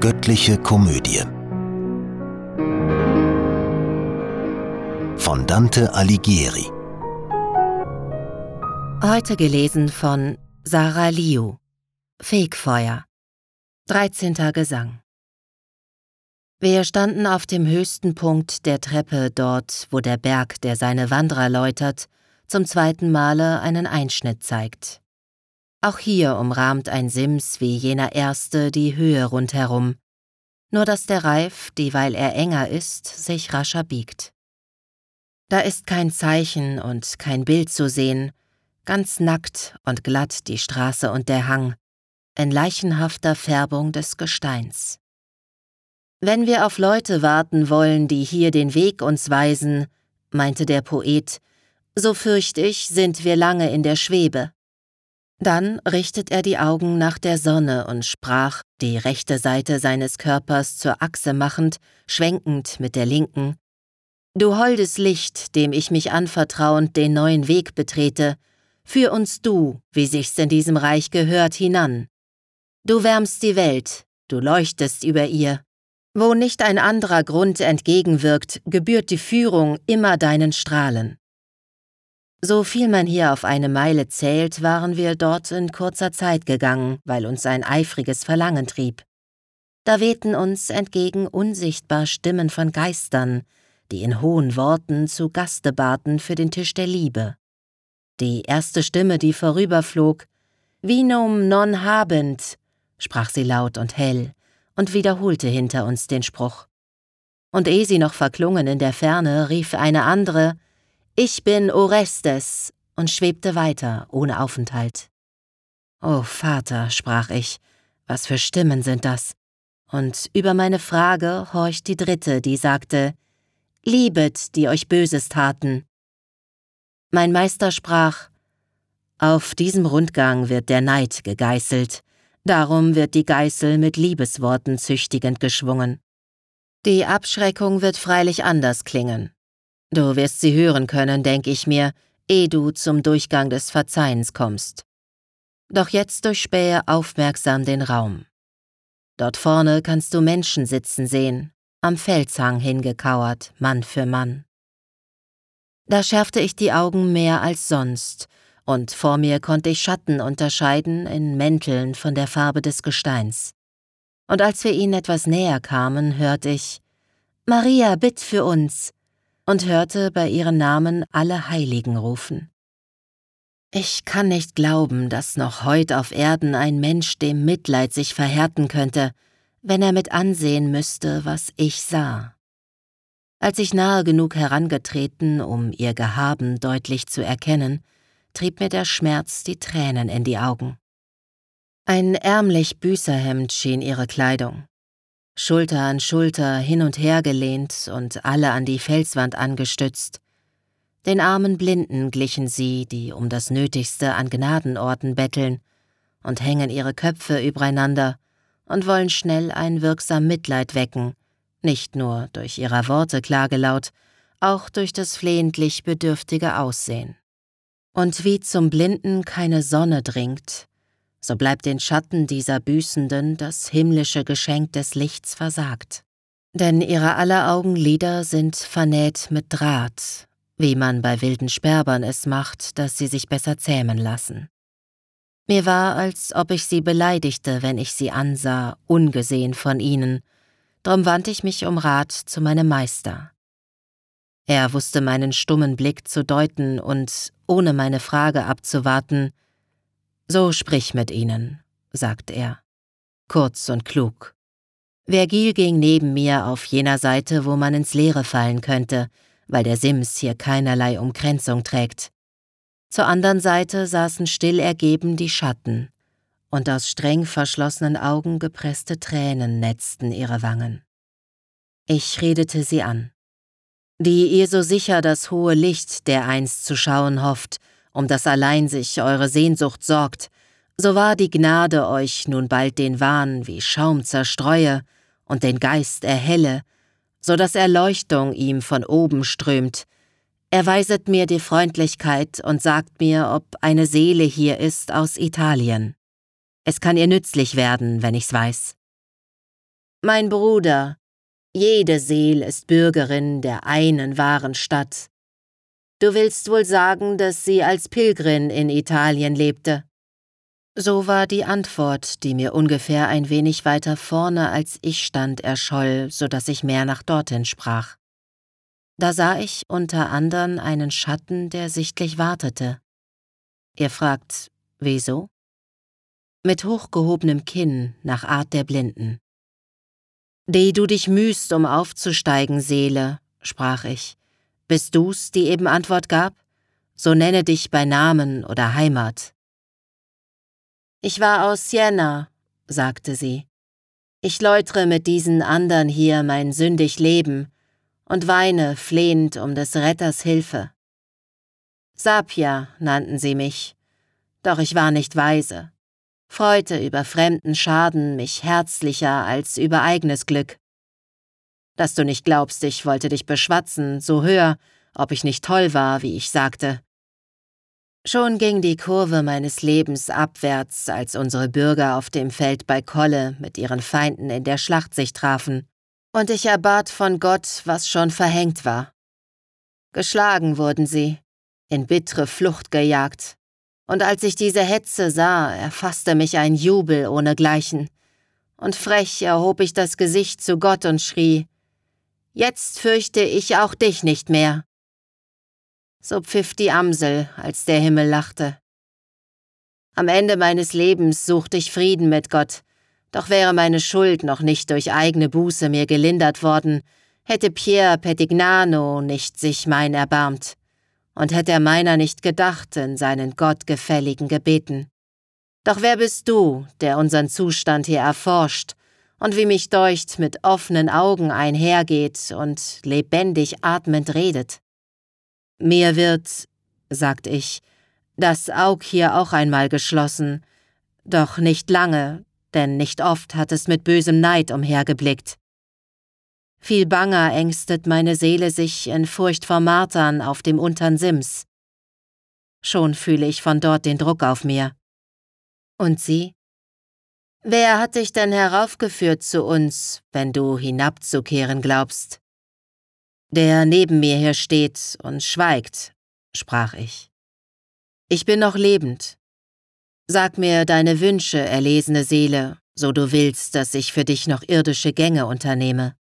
Göttliche Komödie von Dante Alighieri Heute gelesen von Sarah Liu Fegfeuer 13. Gesang Wir standen auf dem höchsten Punkt der Treppe dort, wo der Berg, der seine Wanderer läutert, zum zweiten Male einen Einschnitt zeigt. Auch hier umrahmt ein Sims wie jener erste die Höhe rundherum, nur dass der Reif, dieweil er enger ist, sich rascher biegt. Da ist kein Zeichen und kein Bild zu sehen, ganz nackt und glatt die Straße und der Hang, in leichenhafter Färbung des Gesteins. Wenn wir auf Leute warten wollen, die hier den Weg uns weisen, meinte der Poet, so fürcht ich, sind wir lange in der Schwebe. Dann richtet er die Augen nach der Sonne und sprach, die rechte Seite seines Körpers zur Achse machend, schwenkend mit der linken, Du holdes Licht, dem ich mich anvertrauend den neuen Weg betrete, führ uns du, wie sich's in diesem Reich gehört, hinan. Du wärmst die Welt, du leuchtest über ihr. Wo nicht ein anderer Grund entgegenwirkt, gebührt die Führung immer deinen Strahlen. So viel man hier auf eine Meile zählt, waren wir dort in kurzer Zeit gegangen, weil uns ein eifriges Verlangen trieb. Da wehten uns entgegen unsichtbar Stimmen von Geistern, die in hohen Worten zu Gaste baten für den Tisch der Liebe. Die erste Stimme, die vorüberflog, Vinum non habent, sprach sie laut und hell und wiederholte hinter uns den Spruch. Und ehe sie noch verklungen in der Ferne, rief eine andere, ich bin Orestes und schwebte weiter, ohne Aufenthalt. O Vater, sprach ich, was für Stimmen sind das? Und über meine Frage horcht die dritte, die sagte, Liebet, die euch Böses taten. Mein Meister sprach, auf diesem Rundgang wird der Neid gegeißelt, darum wird die Geißel mit Liebesworten züchtigend geschwungen. Die Abschreckung wird freilich anders klingen. Du wirst sie hören können, denk ich mir, ehe du zum Durchgang des Verzeihens kommst. Doch jetzt durchspähe aufmerksam den Raum. Dort vorne kannst du Menschen sitzen sehen, am Felshang hingekauert, Mann für Mann. Da schärfte ich die Augen mehr als sonst, und vor mir konnte ich Schatten unterscheiden in Mänteln von der Farbe des Gesteins. Und als wir ihnen etwas näher kamen, hörte ich Maria, bitt für uns, und hörte bei ihren Namen alle Heiligen rufen. Ich kann nicht glauben, dass noch heut auf Erden ein Mensch dem Mitleid sich verhärten könnte, wenn er mit ansehen müsste, was ich sah. Als ich nahe genug herangetreten, um ihr Gehaben deutlich zu erkennen, trieb mir der Schmerz die Tränen in die Augen. Ein ärmlich Büßerhemd schien ihre Kleidung. Schulter an Schulter hin und her gelehnt und alle an die Felswand angestützt. Den armen Blinden glichen sie, die um das Nötigste an Gnadenorten betteln und hängen ihre Köpfe übereinander und wollen schnell ein wirksam Mitleid wecken, nicht nur durch ihrer Worte Klagelaut, auch durch das flehentlich bedürftige Aussehen. Und wie zum Blinden keine Sonne dringt, so bleibt den Schatten dieser Büßenden das himmlische Geschenk des Lichts versagt. Denn ihre aller Augenlider sind vernäht mit Draht, wie man bei wilden Sperbern es macht, dass sie sich besser zähmen lassen. Mir war, als ob ich sie beleidigte, wenn ich sie ansah, ungesehen von ihnen, drum wandte ich mich um Rat zu meinem Meister. Er wusste meinen stummen Blick zu deuten und, ohne meine Frage abzuwarten, so sprich mit ihnen, sagt er, kurz und klug. Vergil ging neben mir auf jener Seite, wo man ins Leere fallen könnte, weil der Sims hier keinerlei Umkränzung trägt. Zur anderen Seite saßen still ergeben die Schatten, und aus streng verschlossenen Augen gepresste Tränen netzten ihre Wangen. Ich redete sie an. Die ihr so sicher das hohe Licht der einst zu schauen hofft, um das allein sich eure Sehnsucht sorgt, so war die Gnade euch nun bald den Wahn wie Schaum zerstreue und den Geist erhelle, so dass Erleuchtung ihm von oben strömt. Erweiset mir die Freundlichkeit und sagt mir, ob eine Seele hier ist aus Italien. Es kann ihr nützlich werden, wenn ich's weiß. Mein Bruder, jede Seel ist Bürgerin der einen wahren Stadt. Du willst wohl sagen, dass sie als Pilgerin in Italien lebte. So war die Antwort, die mir ungefähr ein wenig weiter vorne als ich stand, erscholl, so dass ich mehr nach dorthin sprach. Da sah ich unter andern einen Schatten, der sichtlich wartete. Ihr fragt, wieso? Mit hochgehobenem Kinn nach Art der Blinden. Die du dich mühst, um aufzusteigen, Seele, sprach ich. Bist du's, die eben Antwort gab? So nenne dich bei Namen oder Heimat. Ich war aus Siena, sagte sie. Ich läutre mit diesen andern hier mein sündig Leben und weine flehend um des Retters Hilfe. Sapia nannten sie mich, doch ich war nicht weise freute über fremden Schaden mich herzlicher als über eigenes Glück. Dass du nicht glaubst, ich wollte dich beschwatzen, so hör, ob ich nicht toll war, wie ich sagte. Schon ging die Kurve meines Lebens abwärts, als unsere Bürger auf dem Feld bei Kolle mit ihren Feinden in der Schlacht sich trafen, und ich erbat von Gott, was schon verhängt war. Geschlagen wurden sie, in bittere Flucht gejagt, und als ich diese Hetze sah, erfasste mich ein Jubel ohnegleichen, und frech erhob ich das Gesicht zu Gott und schrie, Jetzt fürchte ich auch dich nicht mehr. So pfiff die Amsel, als der Himmel lachte. Am Ende meines Lebens suchte ich Frieden mit Gott, doch wäre meine Schuld noch nicht durch eigene Buße mir gelindert worden, hätte Pier Petignano nicht sich mein erbarmt und hätte er meiner nicht gedacht in seinen gottgefälligen Gebeten. Doch wer bist du, der unseren Zustand hier erforscht und wie mich deucht mit offenen Augen einhergeht und lebendig atmend redet? Mir wird, sagt ich, das Aug hier auch einmal geschlossen, doch nicht lange, denn nicht oft hat es mit bösem Neid umhergeblickt. Viel banger ängstet meine Seele sich in Furcht vor Martern auf dem untern Sims. Schon fühle ich von dort den Druck auf mir. Und sie? Wer hat dich denn heraufgeführt zu uns, wenn du hinabzukehren glaubst? Der neben mir hier steht und schweigt, sprach ich. Ich bin noch lebend. Sag mir deine Wünsche, erlesene Seele, so du willst, dass ich für dich noch irdische Gänge unternehme.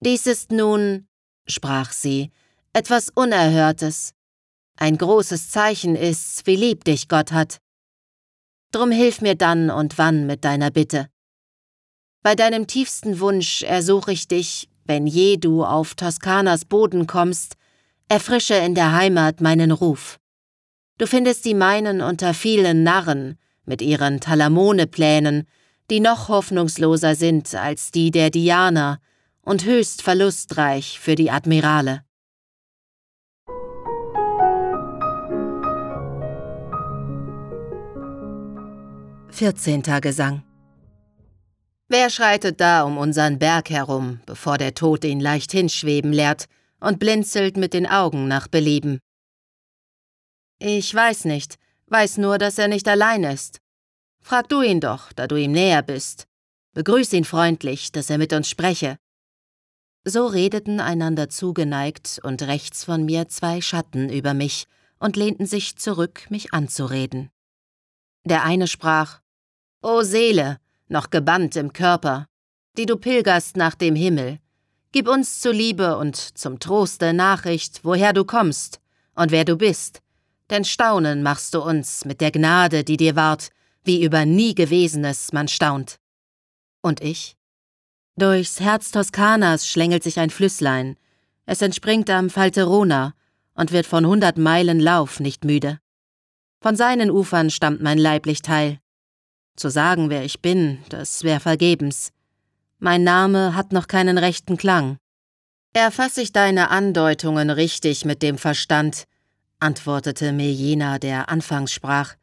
Dies ist nun, sprach sie, etwas Unerhörtes. Ein großes Zeichen ist's, wie lieb dich Gott hat. Drum hilf mir dann und wann mit deiner Bitte. Bei deinem tiefsten Wunsch ersuche ich dich, wenn je du auf Toskanas Boden kommst, erfrische in der Heimat meinen Ruf. Du findest die meinen unter vielen Narren mit ihren Talamone-Plänen, die noch hoffnungsloser sind als die der Diana, und höchst verlustreich für die Admirale. Vierzehnter Gesang Wer schreitet da um unseren Berg herum, bevor der Tod ihn leicht hinschweben lehrt und blinzelt mit den Augen nach Belieben? Ich weiß nicht, weiß nur, dass er nicht allein ist. Frag du ihn doch, da du ihm näher bist. Begrüß ihn freundlich, dass er mit uns spreche. So redeten einander zugeneigt und rechts von mir zwei Schatten über mich und lehnten sich zurück, mich anzureden. Der eine sprach O Seele, noch gebannt im Körper, die du pilgerst nach dem Himmel, gib uns zu Liebe und zum Troste Nachricht, woher du kommst und wer du bist, denn staunen machst du uns mit der Gnade, die dir ward, wie über nie Gewesenes man staunt. Und ich? Durchs Herz Toskanas schlängelt sich ein Flüsslein. Es entspringt am Falterona und wird von hundert Meilen Lauf nicht müde. Von seinen Ufern stammt mein leiblich Teil. Zu sagen, wer ich bin, das wär vergebens. Mein Name hat noch keinen rechten Klang. Erfass ich deine Andeutungen richtig mit dem Verstand, antwortete mir jener, der anfangs sprach.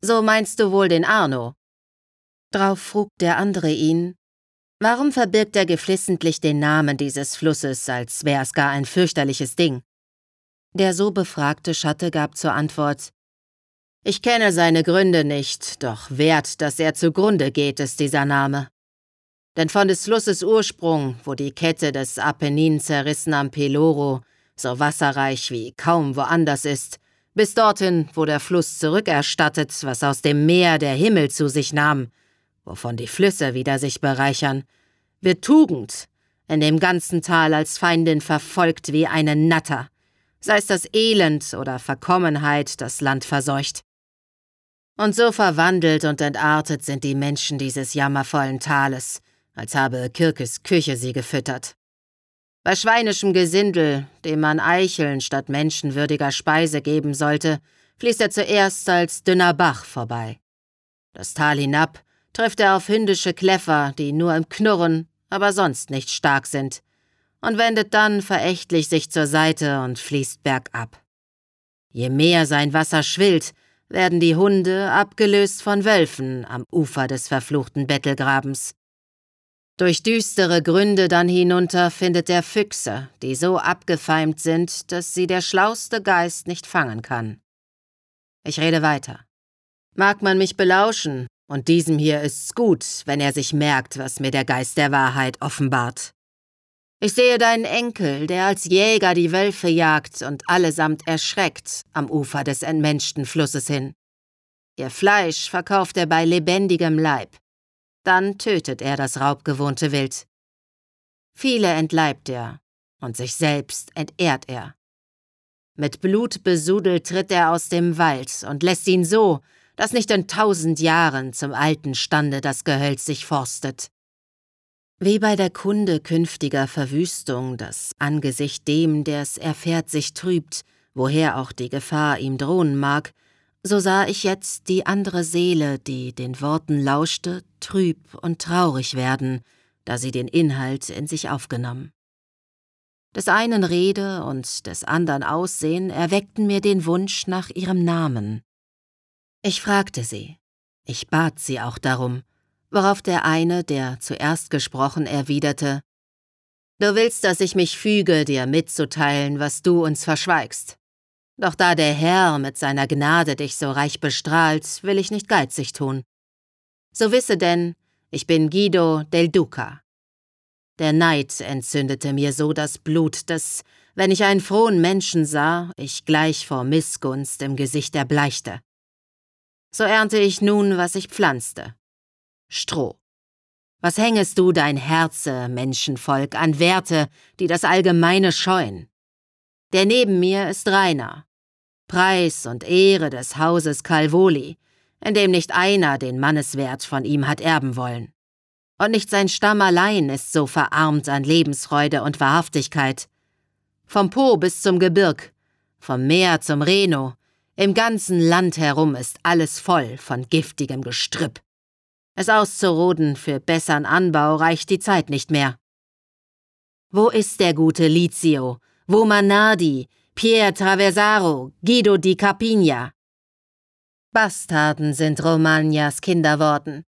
So meinst du wohl den Arno? Drauf frug der andere ihn, Warum verbirgt er geflissentlich den Namen dieses Flusses, als wär es gar ein fürchterliches Ding? Der so befragte Schatte gab zur Antwort Ich kenne seine Gründe nicht, doch wert, dass er zugrunde geht, ist dieser Name. Denn von des Flusses Ursprung, wo die Kette des Apennin zerrissen am Peloro, so wasserreich wie kaum woanders ist, bis dorthin, wo der Fluss zurückerstattet, was aus dem Meer der Himmel zu sich nahm, wovon die Flüsse wieder sich bereichern, wird Tugend in dem ganzen Tal als Feindin verfolgt wie eine Natter, sei es das Elend oder Verkommenheit das Land verseucht. Und so verwandelt und entartet sind die Menschen dieses jammervollen Tales, als habe Kirkes Küche sie gefüttert. Bei schweinischem Gesindel, dem man Eicheln statt menschenwürdiger Speise geben sollte, fließt er zuerst als dünner Bach vorbei. Das Tal hinab trifft er auf hündische Kläffer, die nur im Knurren, aber sonst nicht stark sind, und wendet dann verächtlich sich zur Seite und fließt bergab. Je mehr sein Wasser schwillt, werden die Hunde abgelöst von Wölfen am Ufer des verfluchten Bettelgrabens. Durch düstere Gründe dann hinunter findet er Füchse, die so abgefeimt sind, dass sie der schlauste Geist nicht fangen kann. Ich rede weiter. Mag man mich belauschen, und diesem hier ist's gut, wenn er sich merkt, was mir der Geist der Wahrheit offenbart. Ich sehe deinen Enkel, der als Jäger die Wölfe jagt und allesamt erschreckt am Ufer des entmenschten Flusses hin. Ihr Fleisch verkauft er bei lebendigem Leib. Dann tötet er das raubgewohnte Wild. Viele entleibt er, und sich selbst entehrt er. Mit Blut besudelt tritt er aus dem Wald und lässt ihn so, dass nicht in tausend Jahren zum alten Stande das Gehölz sich forstet. Wie bei der Kunde künftiger Verwüstung das Angesicht dem, der's erfährt, sich trübt, woher auch die Gefahr ihm drohen mag, so sah ich jetzt die andere Seele, die den Worten lauschte, trüb und traurig werden, da sie den Inhalt in sich aufgenommen. Des einen Rede und des andern Aussehen erweckten mir den Wunsch nach ihrem Namen. Ich fragte sie, ich bat sie auch darum, worauf der eine, der zuerst gesprochen, erwiderte Du willst, dass ich mich füge, dir mitzuteilen, was du uns verschweigst. Doch da der Herr mit seiner Gnade dich so reich bestrahlt, will ich nicht geizig tun. So wisse denn, ich bin Guido del Duca. Der Neid entzündete mir so das Blut, dass, wenn ich einen frohen Menschen sah, ich gleich vor Missgunst im Gesicht erbleichte so ernte ich nun, was ich pflanzte. Stroh. Was hängest du dein Herze, Menschenvolk, an Werte, die das Allgemeine scheuen? Der neben mir ist Rainer. Preis und Ehre des Hauses Calvoli, in dem nicht einer den Manneswert von ihm hat erben wollen. Und nicht sein Stamm allein ist so verarmt an Lebensfreude und Wahrhaftigkeit. Vom Po bis zum Gebirg, vom Meer zum Reno, im ganzen Land herum ist alles voll von giftigem Gestrüpp. Es auszuroden für bessern Anbau reicht die Zeit nicht mehr. Wo ist der gute Lizio? Wo Manardi, Pier Traversaro, Guido di Capigna? Bastarden sind Romagnas Kinderworten.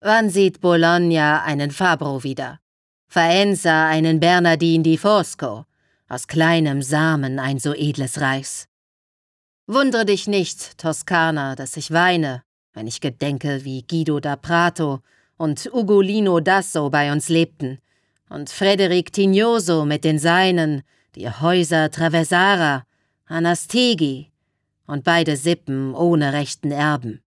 Wann sieht Bologna einen Fabro wieder? Faenza einen Bernardin di Fosco? Aus kleinem Samen ein so edles Reis. Wundere dich nicht, Toskana, dass ich weine, wenn ich gedenke, wie Guido da Prato und Ugolino Dasso bei uns lebten und Frederik Tignoso mit den Seinen, die Häuser Traversara, Anastegi und beide Sippen ohne rechten Erben.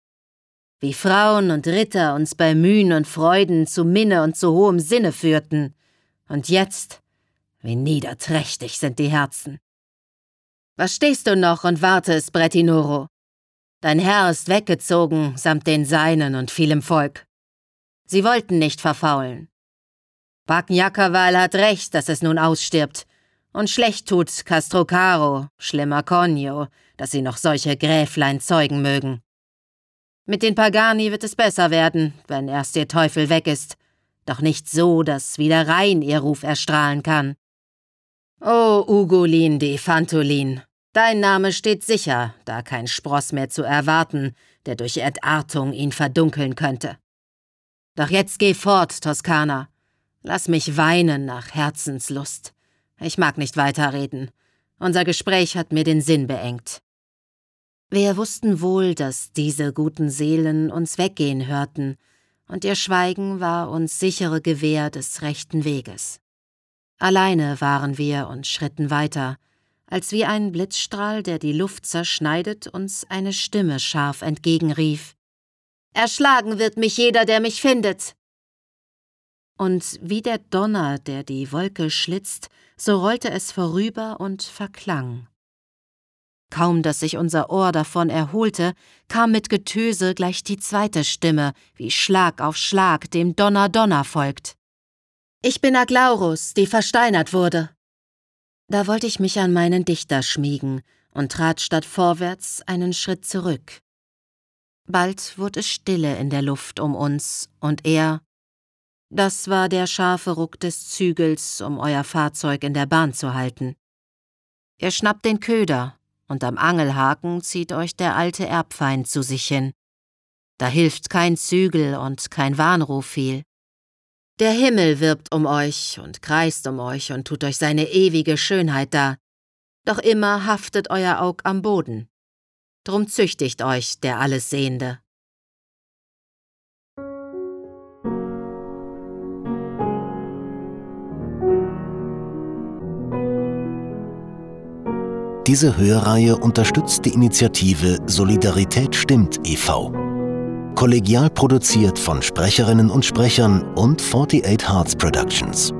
Wie Frauen und Ritter uns bei Mühen und Freuden zu Minne und zu hohem Sinne führten, und jetzt, wie niederträchtig sind die Herzen. Was stehst du noch und wartest, Brettinoro? Dein Herr ist weggezogen, samt den Seinen und vielem Volk. Sie wollten nicht verfaulen. Bagnjakaval hat recht, dass es nun ausstirbt. Und schlecht tut Castrocaro, schlimmer Conio, dass sie noch solche Gräflein zeugen mögen. Mit den Pagani wird es besser werden, wenn erst ihr Teufel weg ist, doch nicht so, dass wieder rein ihr Ruf erstrahlen kann. O Ugolin de Fantolin, Dein Name steht sicher, da kein Spross mehr zu erwarten, der durch Entartung ihn verdunkeln könnte. Doch jetzt geh fort, Toskana. Lass mich weinen nach Herzenslust. Ich mag nicht weiterreden. Unser Gespräch hat mir den Sinn beengt. Wir wussten wohl, dass diese guten Seelen uns weggehen hörten, und ihr Schweigen war uns sichere Gewähr des rechten Weges. Alleine waren wir und schritten weiter, als wie ein Blitzstrahl, der die Luft zerschneidet, uns eine Stimme scharf entgegenrief. Erschlagen wird mich jeder, der mich findet. Und wie der Donner, der die Wolke schlitzt, so rollte es vorüber und verklang. Kaum dass sich unser Ohr davon erholte, kam mit Getöse gleich die zweite Stimme, wie Schlag auf Schlag dem Donner Donner folgt. Ich bin Aglaurus, die versteinert wurde. Da wollte ich mich an meinen Dichter schmiegen und trat statt vorwärts einen Schritt zurück. Bald wurde es stille in der Luft um uns, und er Das war der scharfe Ruck des Zügels, um euer Fahrzeug in der Bahn zu halten. Ihr schnappt den Köder, und am Angelhaken zieht euch der alte Erbfeind zu sich hin. Da hilft kein Zügel und kein Warnruf viel. Der Himmel wirbt um euch und kreist um euch und tut euch seine ewige Schönheit dar. Doch immer haftet euer Aug am Boden. Drum züchtigt euch der Allessehende. Diese Hörreihe unterstützt die Initiative Solidarität stimmt e.V kollegial produziert von Sprecherinnen und Sprechern und 48 Hearts Productions.